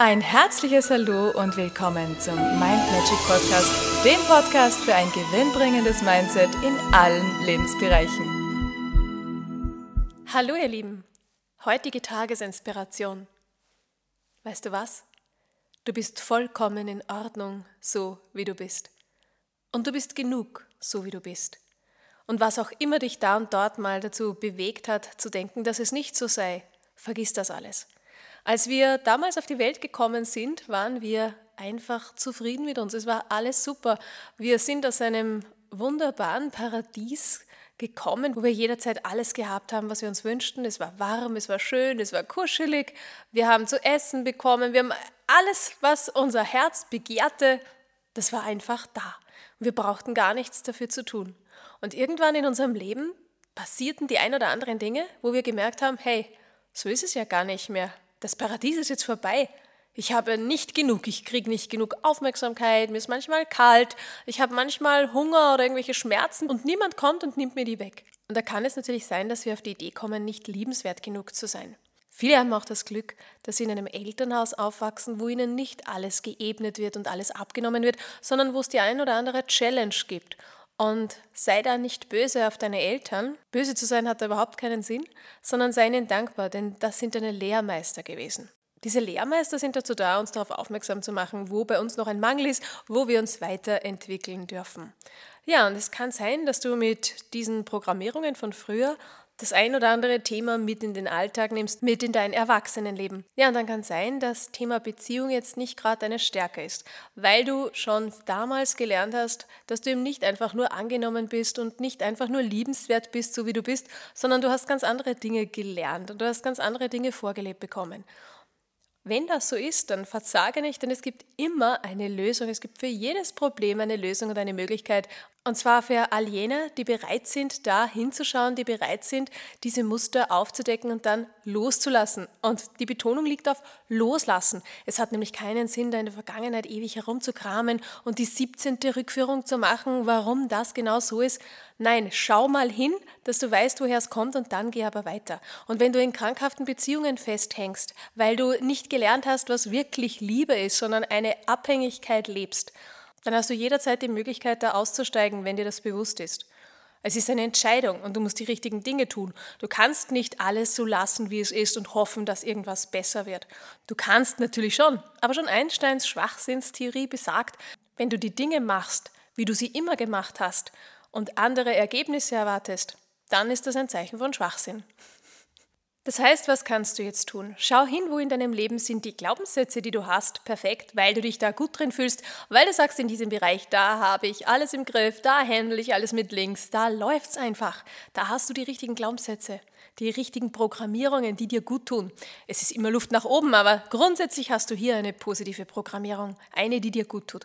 Ein herzliches Hallo und willkommen zum Mind Magic Podcast, dem Podcast für ein gewinnbringendes Mindset in allen Lebensbereichen. Hallo ihr Lieben, heutige Tagesinspiration. Weißt du was? Du bist vollkommen in Ordnung, so wie du bist. Und du bist genug, so wie du bist. Und was auch immer dich da und dort mal dazu bewegt hat, zu denken, dass es nicht so sei, vergiss das alles. Als wir damals auf die Welt gekommen sind, waren wir einfach zufrieden mit uns. Es war alles super. Wir sind aus einem wunderbaren Paradies gekommen, wo wir jederzeit alles gehabt haben, was wir uns wünschten. Es war warm, es war schön, es war kuschelig. Wir haben zu essen bekommen. Wir haben alles, was unser Herz begehrte, das war einfach da. Wir brauchten gar nichts dafür zu tun. Und irgendwann in unserem Leben passierten die ein oder anderen Dinge, wo wir gemerkt haben, hey, so ist es ja gar nicht mehr das Paradies ist jetzt vorbei. Ich habe nicht genug, ich kriege nicht genug Aufmerksamkeit, mir ist manchmal kalt, ich habe manchmal Hunger oder irgendwelche Schmerzen und niemand kommt und nimmt mir die weg. Und da kann es natürlich sein, dass wir auf die Idee kommen, nicht liebenswert genug zu sein. Viele haben auch das Glück, dass sie in einem Elternhaus aufwachsen, wo ihnen nicht alles geebnet wird und alles abgenommen wird, sondern wo es die ein oder andere Challenge gibt und sei da nicht böse auf deine Eltern. Böse zu sein hat da überhaupt keinen Sinn, sondern sei ihnen dankbar, denn das sind deine Lehrmeister gewesen. Diese Lehrmeister sind dazu da, uns darauf aufmerksam zu machen, wo bei uns noch ein Mangel ist, wo wir uns weiterentwickeln dürfen. Ja, und es kann sein, dass du mit diesen Programmierungen von früher das ein oder andere Thema mit in den Alltag nimmst, mit in dein Erwachsenenleben. Ja, und dann kann sein, dass Thema Beziehung jetzt nicht gerade deine Stärke ist, weil du schon damals gelernt hast, dass du eben nicht einfach nur angenommen bist und nicht einfach nur liebenswert bist, so wie du bist, sondern du hast ganz andere Dinge gelernt und du hast ganz andere Dinge vorgelebt bekommen. Wenn das so ist, dann versage nicht, denn es gibt immer eine Lösung. Es gibt für jedes Problem eine Lösung und eine Möglichkeit. Und zwar für all jene, die bereit sind, da hinzuschauen, die bereit sind, diese Muster aufzudecken und dann loszulassen. Und die Betonung liegt auf loslassen. Es hat nämlich keinen Sinn, da in der Vergangenheit ewig herumzukramen und die 17. Rückführung zu machen, warum das genau so ist. Nein, schau mal hin, dass du weißt, woher es kommt und dann geh aber weiter. Und wenn du in krankhaften Beziehungen festhängst, weil du nicht gelernt hast, was wirklich Liebe ist, sondern eine Abhängigkeit lebst, dann hast du jederzeit die Möglichkeit, da auszusteigen, wenn dir das bewusst ist. Es ist eine Entscheidung und du musst die richtigen Dinge tun. Du kannst nicht alles so lassen, wie es ist und hoffen, dass irgendwas besser wird. Du kannst natürlich schon, aber schon Einsteins Schwachsinnstheorie besagt, wenn du die Dinge machst, wie du sie immer gemacht hast und andere Ergebnisse erwartest, dann ist das ein Zeichen von Schwachsinn. Das heißt, was kannst du jetzt tun? Schau hin, wo in deinem Leben sind die Glaubenssätze, die du hast, perfekt, weil du dich da gut drin fühlst, weil du sagst, in diesem Bereich, da habe ich alles im Griff, da handle ich alles mit links, da läuft's einfach. Da hast du die richtigen Glaubenssätze, die richtigen Programmierungen, die dir gut tun. Es ist immer Luft nach oben, aber grundsätzlich hast du hier eine positive Programmierung, eine, die dir gut tut.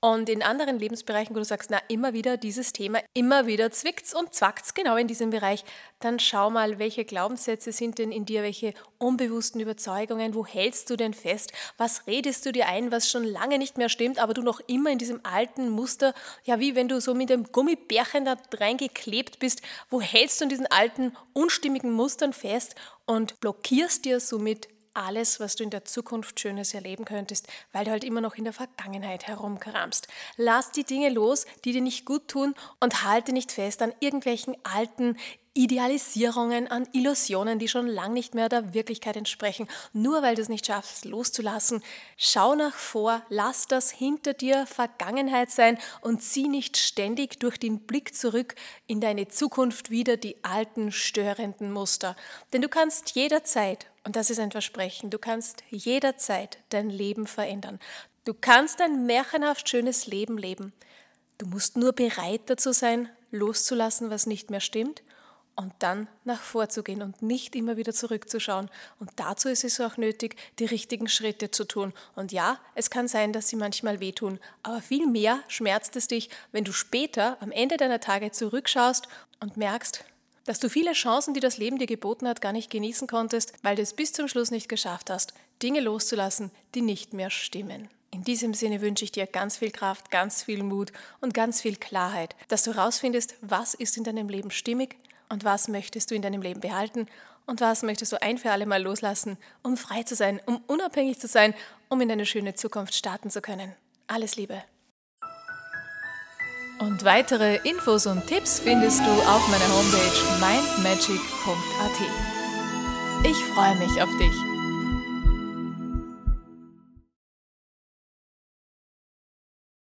Und in anderen Lebensbereichen, wo du sagst, na, immer wieder dieses Thema, immer wieder zwickt's und zwackt's genau in diesem Bereich, dann schau mal, welche Glaubenssätze sind denn in dir, welche unbewussten Überzeugungen, wo hältst du denn fest, was redest du dir ein, was schon lange nicht mehr stimmt, aber du noch immer in diesem alten Muster, ja, wie wenn du so mit dem Gummibärchen da reingeklebt bist, wo hältst du in diesen alten, unstimmigen Mustern fest und blockierst dir somit alles, was du in der Zukunft Schönes erleben könntest, weil du halt immer noch in der Vergangenheit herumkramst. Lass die Dinge los, die dir nicht gut tun und halte nicht fest an irgendwelchen alten Idealisierungen, an Illusionen, die schon lang nicht mehr der Wirklichkeit entsprechen, nur weil du es nicht schaffst, loszulassen. Schau nach vor, lass das hinter dir Vergangenheit sein und zieh nicht ständig durch den Blick zurück in deine Zukunft wieder die alten störenden Muster. Denn du kannst jederzeit, und das ist ein Versprechen, du kannst jederzeit dein Leben verändern. Du kannst ein märchenhaft schönes Leben leben. Du musst nur bereit dazu sein, loszulassen, was nicht mehr stimmt und dann nach vorzugehen und nicht immer wieder zurückzuschauen. Und dazu ist es auch nötig, die richtigen Schritte zu tun. Und ja, es kann sein, dass sie manchmal wehtun, aber viel mehr schmerzt es dich, wenn du später am Ende deiner Tage zurückschaust und merkst, dass du viele Chancen, die das Leben dir geboten hat, gar nicht genießen konntest, weil du es bis zum Schluss nicht geschafft hast, Dinge loszulassen, die nicht mehr stimmen. In diesem Sinne wünsche ich dir ganz viel Kraft, ganz viel Mut und ganz viel Klarheit, dass du herausfindest, was ist in deinem Leben stimmig und was möchtest du in deinem Leben behalten und was möchtest du ein für alle Mal loslassen, um frei zu sein, um unabhängig zu sein um in eine schöne Zukunft starten zu können. Alles Liebe. Und weitere Infos und Tipps findest du auf meiner Homepage mindmagic.at. Ich freue mich auf dich.